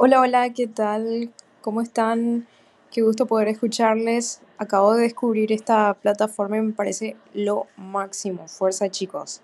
Hola, hola, ¿qué tal? ¿Cómo están? Qué gusto poder escucharles. Acabo de descubrir esta plataforma y me parece lo máximo. Fuerza, chicos.